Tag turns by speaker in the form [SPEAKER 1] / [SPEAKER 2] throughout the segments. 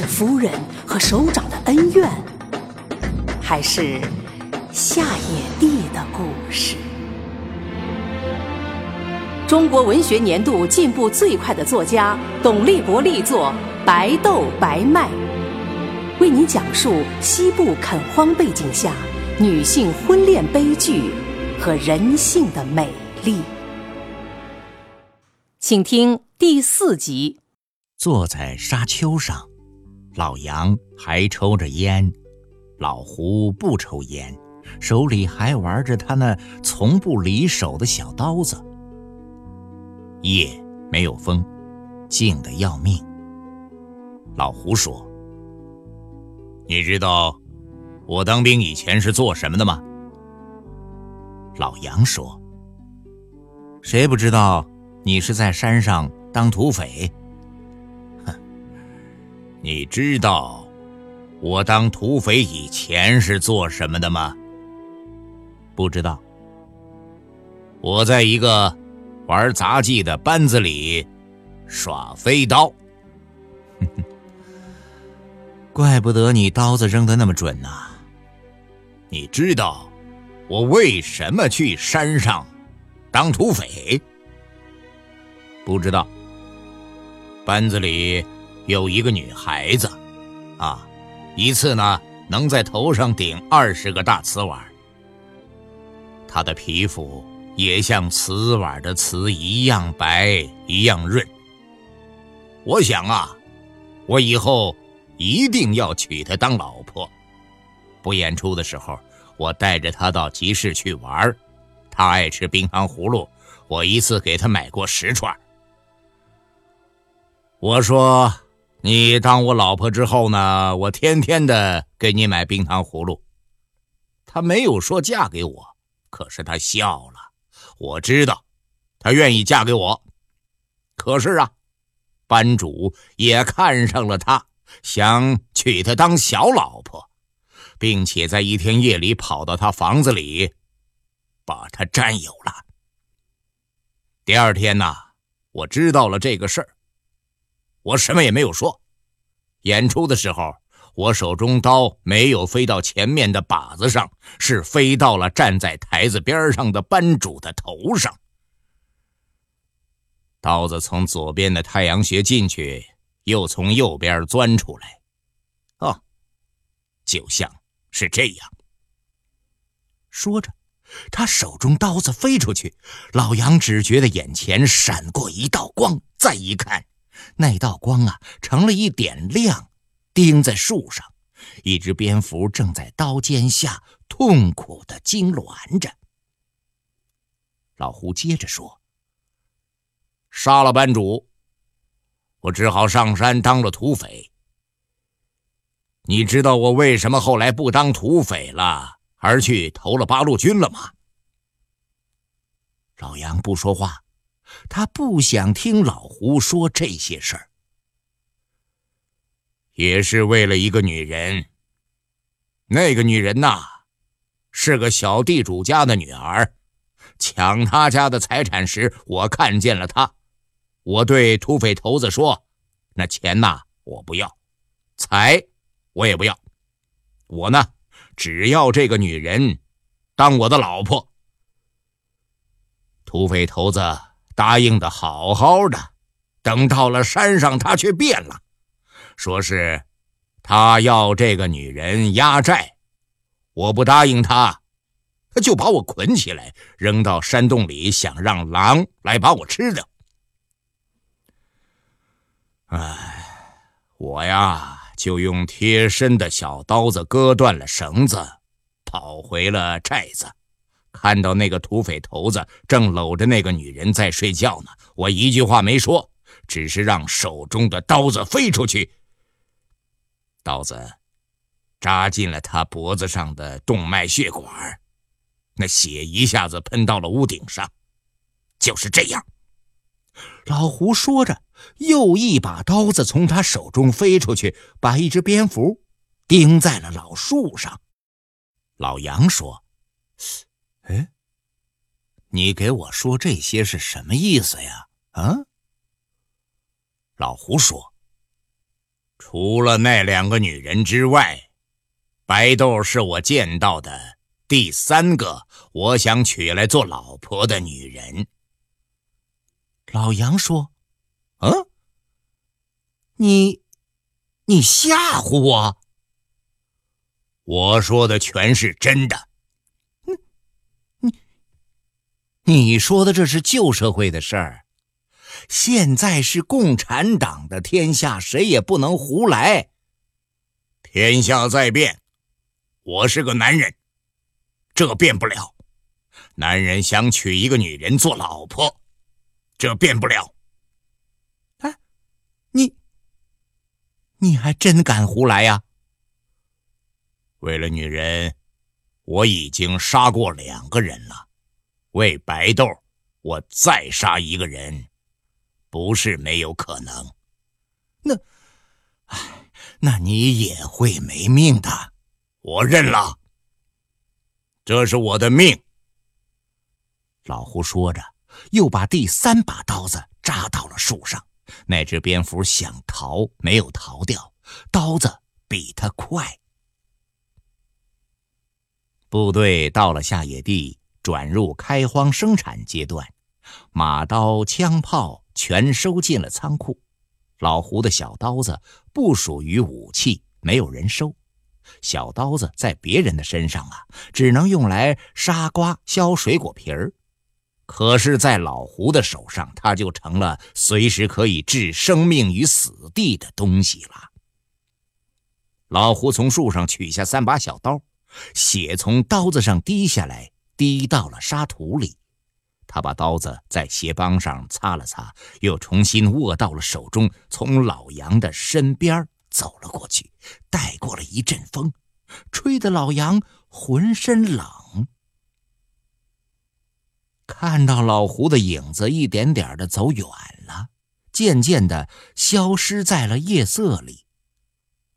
[SPEAKER 1] 是夫人和首长的恩怨，还是夏野地的故事？中国文学年度进步最快的作家董立国力作《白豆白麦》，为您讲述西部垦荒背景下女性婚恋悲剧和人性的美丽。请听第四集。
[SPEAKER 2] 坐在沙丘上。老杨还抽着烟，老胡不抽烟，手里还玩着他那从不离手的小刀子。夜没有风，静得要命。老胡说：“你知道我当兵以前是做什么的吗？”老杨说：“谁不知道你是在山上当土匪？”你知道我当土匪以前是做什么的吗？不知道。我在一个玩杂技的班子里耍飞刀。怪不得你刀子扔的那么准呐！你知道我为什么去山上当土匪？不知道。班子里。有一个女孩子，啊，一次呢能在头上顶二十个大瓷碗。她的皮肤也像瓷碗的瓷一样白，一样润。我想啊，我以后一定要娶她当老婆。不演出的时候，我带着她到集市去玩她爱吃冰糖葫芦，我一次给她买过十串。我说。你当我老婆之后呢，我天天的给你买冰糖葫芦。她没有说嫁给我，可是她笑了。我知道，她愿意嫁给我。可是啊，班主也看上了她，想娶她当小老婆，并且在一天夜里跑到她房子里，把她占有了。第二天呢，我知道了这个事儿。我什么也没有说。演出的时候，我手中刀没有飞到前面的靶子上，是飞到了站在台子边上的班主的头上。刀子从左边的太阳穴进去，又从右边钻出来。哦，就像是这样。说着，他手中刀子飞出去，老杨只觉得眼前闪过一道光，再一看。那道光啊，成了一点亮，钉在树上。一只蝙蝠正在刀尖下痛苦的痉挛着。老胡接着说：“杀了班主，我只好上山当了土匪。你知道我为什么后来不当土匪了，而去投了八路军了吗？”老杨不说话。他不想听老胡说这些事儿，也是为了一个女人。那个女人呐，是个小地主家的女儿，抢他家的财产时，我看见了她。我对土匪头子说：“那钱呐，我不要，财我也不要，我呢，只要这个女人当我的老婆。”土匪头子。答应的好好的，等到了山上，他却变了，说是他要这个女人压寨，我不答应他，他就把我捆起来扔到山洞里，想让狼来把我吃掉。哎，我呀就用贴身的小刀子割断了绳子，跑回了寨子。看到那个土匪头子正搂着那个女人在睡觉呢，我一句话没说，只是让手中的刀子飞出去，
[SPEAKER 3] 刀子扎进了他脖子上的动脉血管，那血一下子喷到了屋顶上。就是这样。
[SPEAKER 2] 老胡说着，又一把刀子从他手中飞出去，把一只蝙蝠钉在了老树上。
[SPEAKER 3] 老杨说：“哎，你给我说这些是什么意思呀？”啊？老胡说：“除了那两个女人之外，白豆是我见到的第三个我想娶来做老婆的女人。”
[SPEAKER 2] 老杨说：“嗯，你，你吓唬我？
[SPEAKER 3] 我说的全是真的。
[SPEAKER 2] 你，你，你说的这是旧社会的事儿，现在是共产党的天下，谁也不能胡来。
[SPEAKER 3] 天下在变，我是个男人，这变不了。男人想娶一个女人做老婆。”这变不了。
[SPEAKER 2] 哎，你，你还真敢胡来呀！
[SPEAKER 3] 为了女人，我已经杀过两个人了。为白豆，我再杀一个人，不是没有可能。
[SPEAKER 2] 那，哎，那你也会没命的。
[SPEAKER 3] 我认了，这是我的命。
[SPEAKER 2] 老胡说着。又把第三把刀子扎到了树上，那只蝙蝠想逃，没有逃掉，刀子比他快。部队到了下野地，转入开荒生产阶段，马刀、枪炮全收进了仓库。老胡的小刀子不属于武器，没有人收。小刀子在别人的身上啊，只能用来杀瓜、削水果皮儿。可是，在老胡的手上，他就成了随时可以置生命于死地的东西了。老胡从树上取下三把小刀，血从刀子上滴下来，滴到了沙土里。他把刀子在鞋帮上擦了擦，又重新握到了手中，从老杨的身边走了过去，带过了一阵风，吹得老杨浑身冷。看到老胡的影子一点点的走远了，渐渐的消失在了夜色里。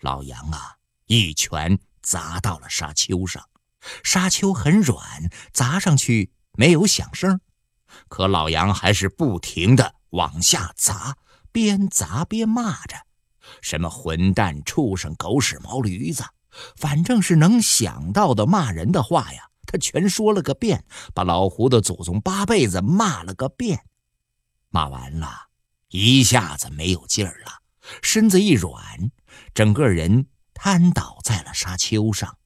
[SPEAKER 2] 老杨啊，一拳砸到了沙丘上，沙丘很软，砸上去没有响声，可老杨还是不停的往下砸，边砸边骂着：“什么混蛋、畜生、狗屎、毛驴子，反正是能想到的骂人的话呀。”他全说了个遍，把老胡的祖宗八辈子骂了个遍。骂完了，一下子没有劲儿了，身子一软，整个人瘫倒在了沙丘上，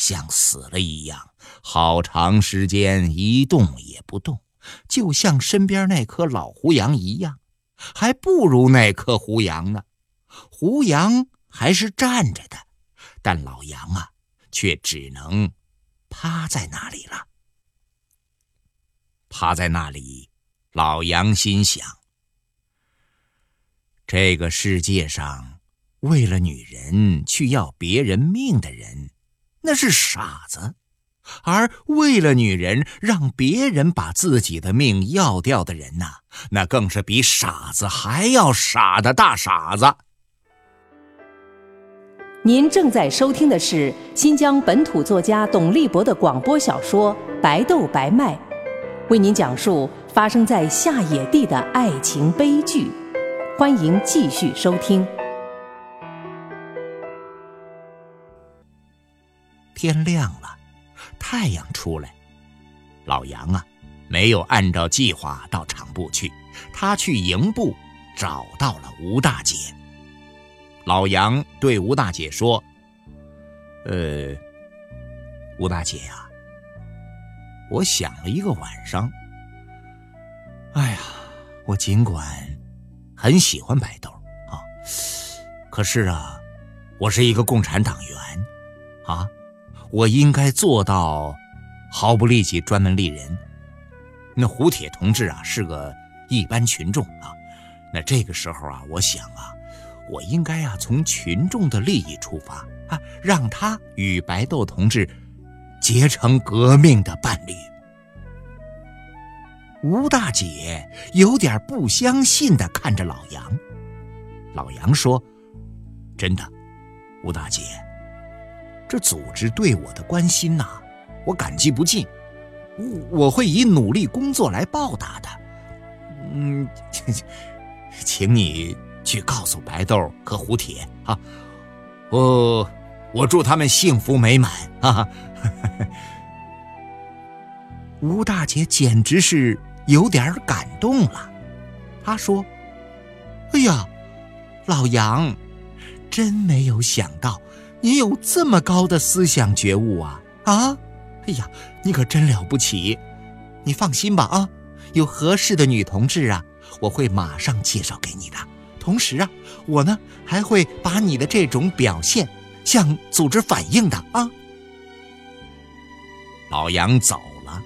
[SPEAKER 2] 像死了一样，好长时间一动也不动，就像身边那棵老胡杨一样，还不如那棵胡杨呢。胡杨还是站着的，但老杨啊，却只能。趴在那里了。趴在那里，老杨心想：这个世界上，为了女人去要别人命的人，那是傻子；而为了女人让别人把自己的命要掉的人呐，那更是比傻子还要傻的大傻子。
[SPEAKER 1] 您正在收听的是新疆本土作家董立博的广播小说《白豆白麦》，为您讲述发生在下野地的爱情悲剧。欢迎继续收听。
[SPEAKER 2] 天亮了，太阳出来，老杨啊，没有按照计划到厂部去，他去营部找到了吴大姐。老杨对吴大姐说：“呃，吴大姐呀，我想了一个晚上。哎呀，我尽管很喜欢白豆啊，可是啊，我是一个共产党员啊，我应该做到毫不利己、专门利人。那胡铁同志啊，是个一般群众啊。那这个时候啊，我想啊。”我应该啊从群众的利益出发啊，让他与白豆同志结成革命的伴侣。吴大姐有点不相信的看着老杨。老杨说：“真的，吴大姐，这组织对我的关心呐，我感激不尽，我我会以努力工作来报答的。嗯，请你去告诉白豆和胡铁啊，我我祝他们幸福美满啊！”吴大姐简直是。有点感动了，她说：“哎呀，老杨，真没有想到你有这么高的思想觉悟啊！啊，哎呀，你可真了不起！你放心吧啊，有合适的女同志啊，我会马上介绍给你的。同时啊，我呢还会把你的这种表现向组织反映的啊。”老杨走了。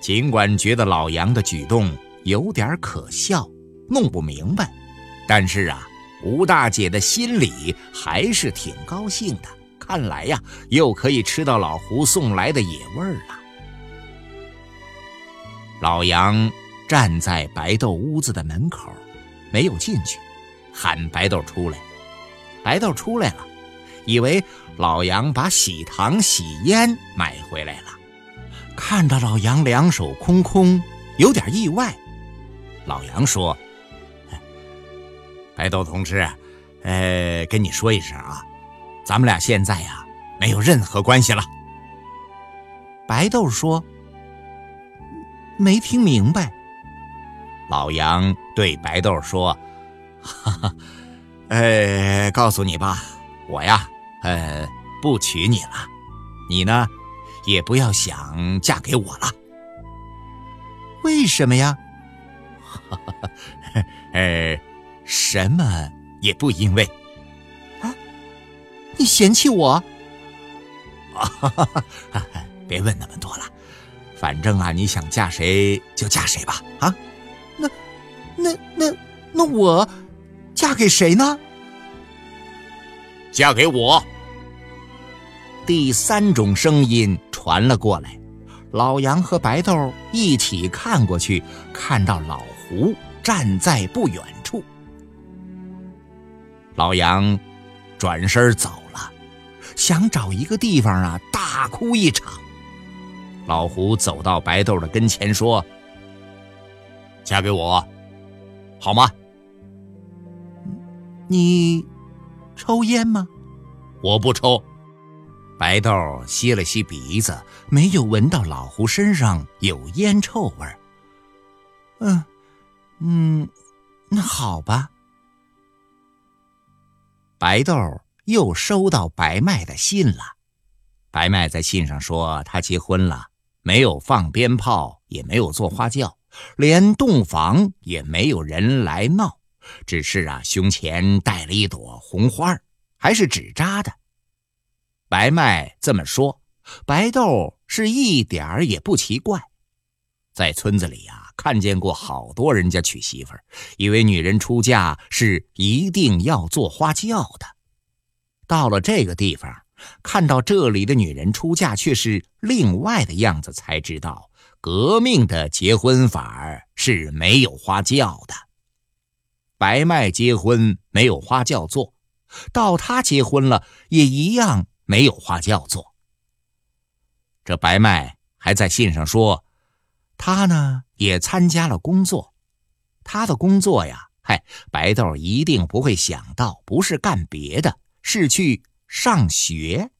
[SPEAKER 2] 尽管觉得老杨的举动有点可笑，弄不明白，但是啊，吴大姐的心里还是挺高兴的。看来呀，又可以吃到老胡送来的野味儿了。老杨站在白豆屋子的门口，没有进去，喊白豆出来。白豆出来了，以为老杨把喜糖、喜烟买回来了。看到老杨两手空空，有点意外。老杨说：“白豆同志，呃，跟你说一声啊，咱们俩现在呀没有任何关系了。”白豆说：“没听明白。”老杨对白豆说：“哈哈，呃，告诉你吧，我呀，呃，不娶你了，你呢？”也不要想嫁给我了。为什么呀？哈 哈呃，什么也不因为。啊，你嫌弃我？啊，别问那么多了，反正啊，你想嫁谁就嫁谁吧。啊，那，那那那我嫁给谁呢？
[SPEAKER 3] 嫁给我。
[SPEAKER 2] 第三种声音。传了过来，老杨和白豆一起看过去，看到老胡站在不远处。老杨转身走了，想找一个地方啊大哭一场。老胡走到白豆的跟前说：“
[SPEAKER 3] 嫁给我，好吗？”
[SPEAKER 2] 你抽烟吗？
[SPEAKER 3] 我不抽。
[SPEAKER 2] 白豆吸了吸鼻子，没有闻到老胡身上有烟臭味儿。嗯，嗯，那好吧。白豆又收到白麦的信了。白麦在信上说，他结婚了，没有放鞭炮，也没有做花轿，连洞房也没有人来闹，只是啊，胸前戴了一朵红花，还是纸扎的。白麦这么说，白豆是一点儿也不奇怪。在村子里呀，看见过好多人家娶媳妇儿，以为女人出嫁是一定要做花轿的。到了这个地方，看到这里的女人出嫁却是另外的样子，才知道革命的结婚法儿是没有花轿的。白麦结婚没有花轿做，到他结婚了也一样。没有花轿做。这白麦还在信上说，他呢也参加了工作。他的工作呀，嗨，白豆一定不会想到，不是干别的，是去上学，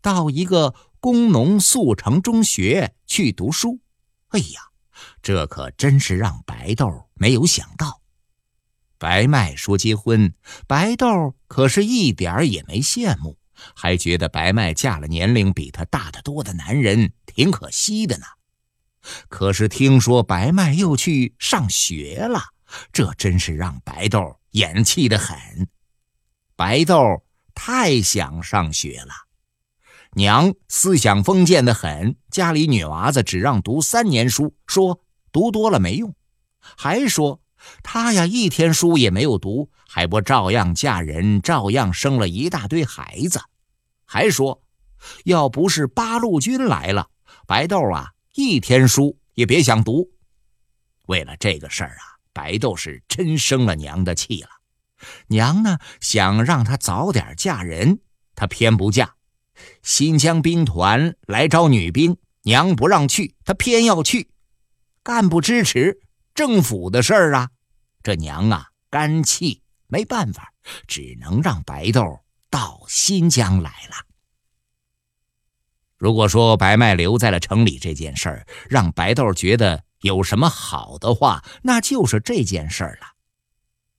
[SPEAKER 2] 到一个工农速成中学去读书。哎呀，这可真是让白豆没有想到。白麦说结婚，白豆可是一点也没羡慕。还觉得白麦嫁了年龄比他大得多的男人挺可惜的呢，可是听说白麦又去上学了，这真是让白豆眼气得很。白豆太想上学了，娘思想封建的很，家里女娃子只让读三年书，说读多了没用，还说她呀一天书也没有读，还不照样嫁人，照样生了一大堆孩子，还说，要不是八路军来了，白豆啊一天书也别想读。为了这个事儿啊，白豆是真生了娘的气了。娘呢想让她早点嫁人，她偏不嫁。新疆兵团来招女兵，娘不让去，她偏要去。干部支持政府的事儿啊，这娘啊干气，没办法，只能让白豆到新疆来了。如果说白麦留在了城里这件事儿，让白豆觉得有什么好的话，那就是这件事儿了。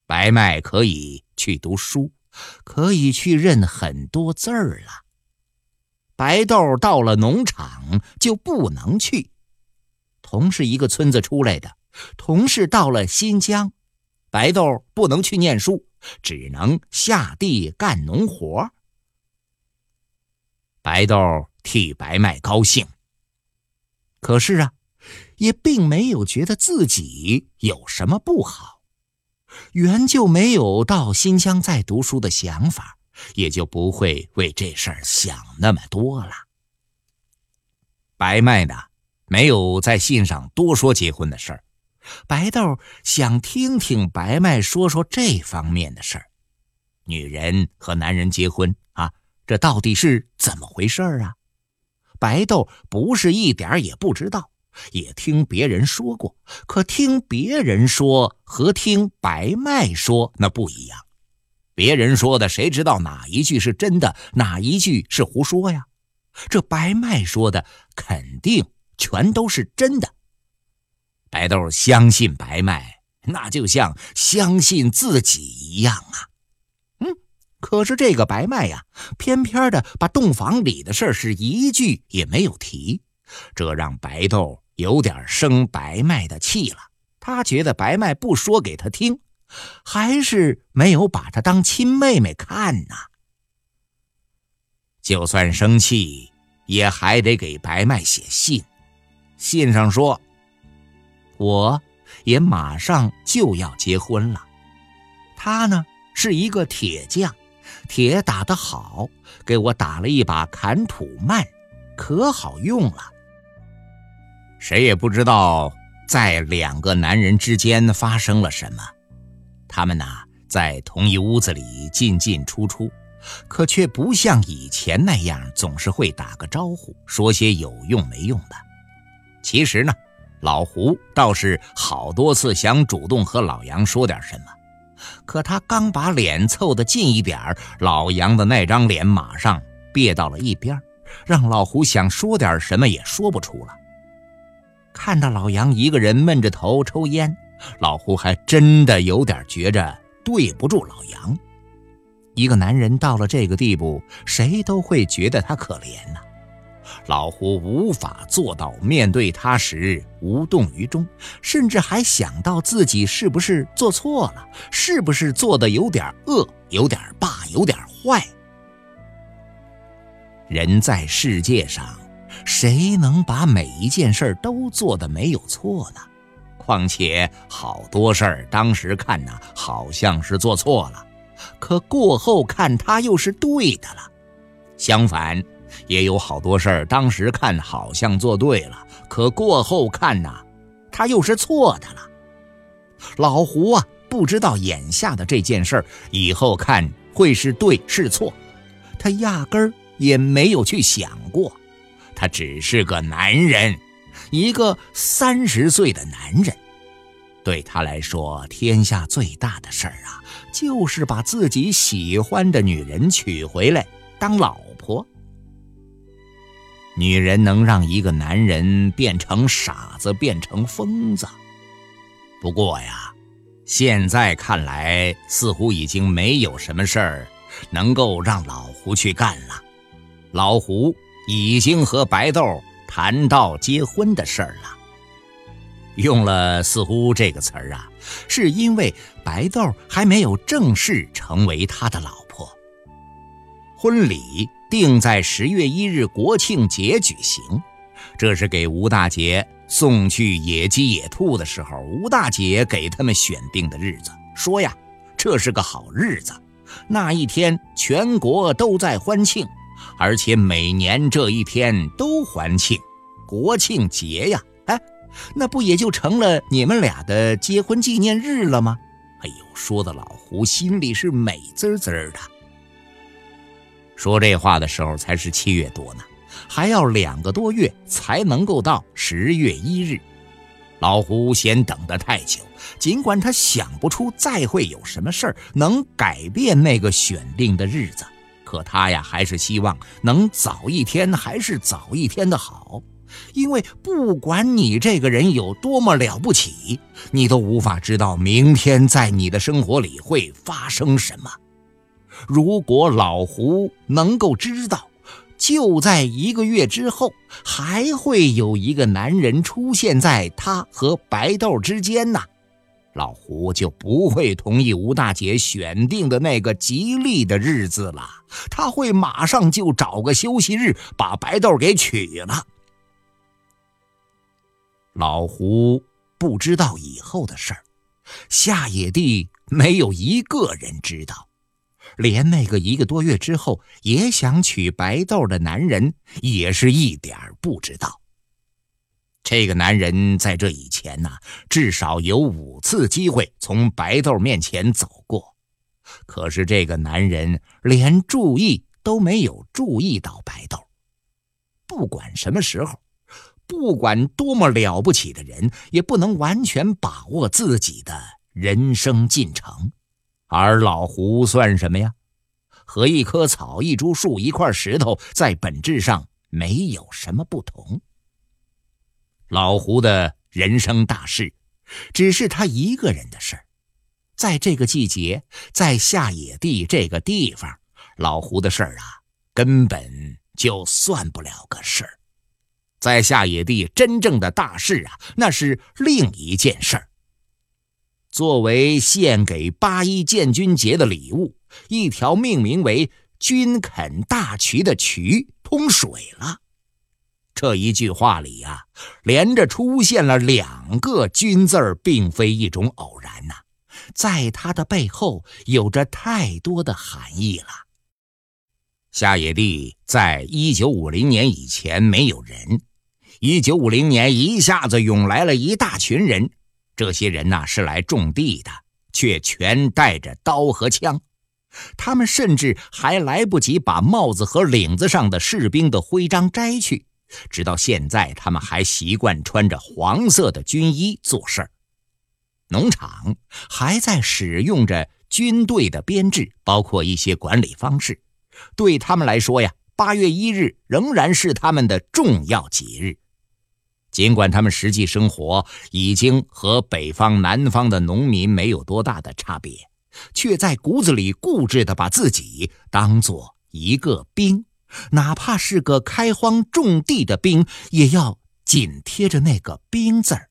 [SPEAKER 2] 白麦可以去读书，可以去认很多字儿了。白豆到了农场就不能去。同是一个村子出来的，同是到了新疆，白豆不能去念书，只能下地干农活。白豆替白麦高兴，可是啊，也并没有觉得自己有什么不好，原就没有到新疆再读书的想法，也就不会为这事儿想那么多了。白麦呢？没有在信上多说结婚的事儿，白豆想听听白麦说说这方面的事儿。女人和男人结婚啊，这到底是怎么回事儿啊？白豆不是一点也不知道，也听别人说过，可听别人说和听白麦说那不一样。别人说的，谁知道哪一句是真的，哪一句是胡说呀？这白麦说的肯定。全都是真的。白豆相信白麦，那就像相信自己一样啊。可是这个白麦呀，偏偏的把洞房里的事是一句也没有提，这让白豆有点生白麦的气了。他觉得白麦不说给他听，还是没有把他当亲妹妹看呐。就算生气，也还得给白麦写信。信上说：“我也马上就要结婚了。他呢是一个铁匠，铁打得好，给我打了一把砍土慢，可好用了。谁也不知道在两个男人之间发生了什么。他们呐在同一屋子里进进出出，可却不像以前那样总是会打个招呼，说些有用没用的。”其实呢，老胡倒是好多次想主动和老杨说点什么，可他刚把脸凑得近一点老杨的那张脸马上别到了一边，让老胡想说点什么也说不出了。看到老杨一个人闷着头抽烟，老胡还真的有点觉着对不住老杨。一个男人到了这个地步，谁都会觉得他可怜呐。老胡无法做到面对他时无动于衷，甚至还想到自己是不是做错了，是不是做的有点恶、有点霸、有点坏。人在世界上，谁能把每一件事都做的没有错呢？况且好多事儿，当时看呢好像是做错了，可过后看他又是对的了。相反。也有好多事儿，当时看好像做对了，可过后看呐，他又是错的了。老胡啊，不知道眼下的这件事儿以后看会是对是错，他压根儿也没有去想过。他只是个男人，一个三十岁的男人，对他来说，天下最大的事儿啊，就是把自己喜欢的女人娶回来当老婆。女人能让一个男人变成傻子，变成疯子。不过呀，现在看来，似乎已经没有什么事儿能够让老胡去干了。老胡已经和白豆谈到结婚的事儿了。用了“似乎”这个词儿啊，是因为白豆还没有正式成为他的老婆。婚礼。定在十月一日国庆节举行，这是给吴大姐送去野鸡野兔的时候，吴大姐给他们选定的日子，说呀，这是个好日子，那一天全国都在欢庆，而且每年这一天都欢庆，国庆节呀，哎，那不也就成了你们俩的结婚纪念日了吗？哎呦，说的老胡心里是美滋滋的。说这话的时候才是七月多呢。还要两个多月才能够到十月一日，老胡嫌等得太久。尽管他想不出再会有什么事儿能改变那个选定的日子，可他呀还是希望能早一天还是早一天的好。因为不管你这个人有多么了不起，你都无法知道明天在你的生活里会发生什么。如果老胡能够知道。就在一个月之后，还会有一个男人出现在他和白豆之间呢。老胡就不会同意吴大姐选定的那个吉利的日子了，他会马上就找个休息日把白豆给娶了。老胡不知道以后的事儿，下野地没有一个人知道。连那个一个多月之后也想娶白豆的男人，也是一点不知道。这个男人在这以前呢，至少有五次机会从白豆面前走过，可是这个男人连注意都没有注意到白豆。不管什么时候，不管多么了不起的人，也不能完全把握自己的人生进程。而老胡算什么呀？和一棵草、一株树、一块石头在本质上没有什么不同。老胡的人生大事，只是他一个人的事儿。在这个季节，在下野地这个地方，老胡的事儿啊，根本就算不了个事儿。在下野地，真正的大事啊，那是另一件事儿。作为献给八一建军节的礼物，一条命名为“军垦大渠”的渠通水了。这一句话里呀，连着出现了两个“军”字儿，并非一种偶然呐，在它的背后有着太多的含义了。下野地在一九五零年以前没有人，一九五零年一下子涌来了一大群人。这些人呐是来种地的，却全带着刀和枪。他们甚至还来不及把帽子和领子上的士兵的徽章摘去，直到现在，他们还习惯穿着黄色的军衣做事儿。农场还在使用着军队的编制，包括一些管理方式。对他们来说呀，八月一日仍然是他们的重要节日。尽管他们实际生活已经和北方、南方的农民没有多大的差别，却在骨子里固执地把自己当做一个兵，哪怕是个开荒种地的兵，也要紧贴着那个“兵”字儿。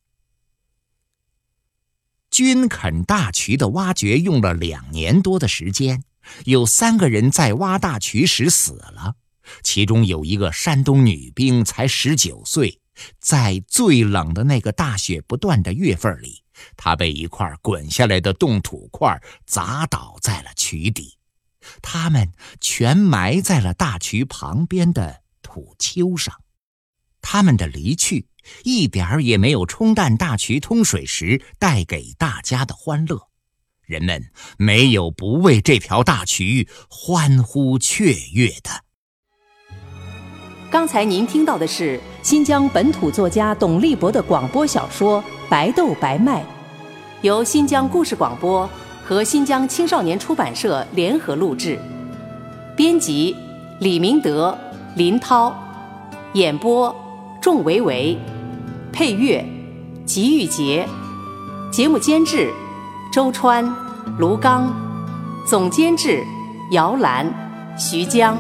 [SPEAKER 2] 军垦大渠的挖掘用了两年多的时间，有三个人在挖大渠时死了，其中有一个山东女兵，才十九岁。在最冷的那个大雪不断的月份里，他被一块滚下来的冻土块砸倒在了渠底，他们全埋在了大渠旁边的土丘上。他们的离去一点儿也没有冲淡大渠通水时带给大家的欢乐，人们没有不为这条大渠欢呼雀跃的。
[SPEAKER 1] 刚才您听到的是新疆本土作家董立博的广播小说《白豆白麦》，由新疆故事广播和新疆青少年出版社联合录制，编辑李明德、林涛，演播仲维维，配乐吉玉杰，节目监制周川、卢刚，总监制姚兰、徐江。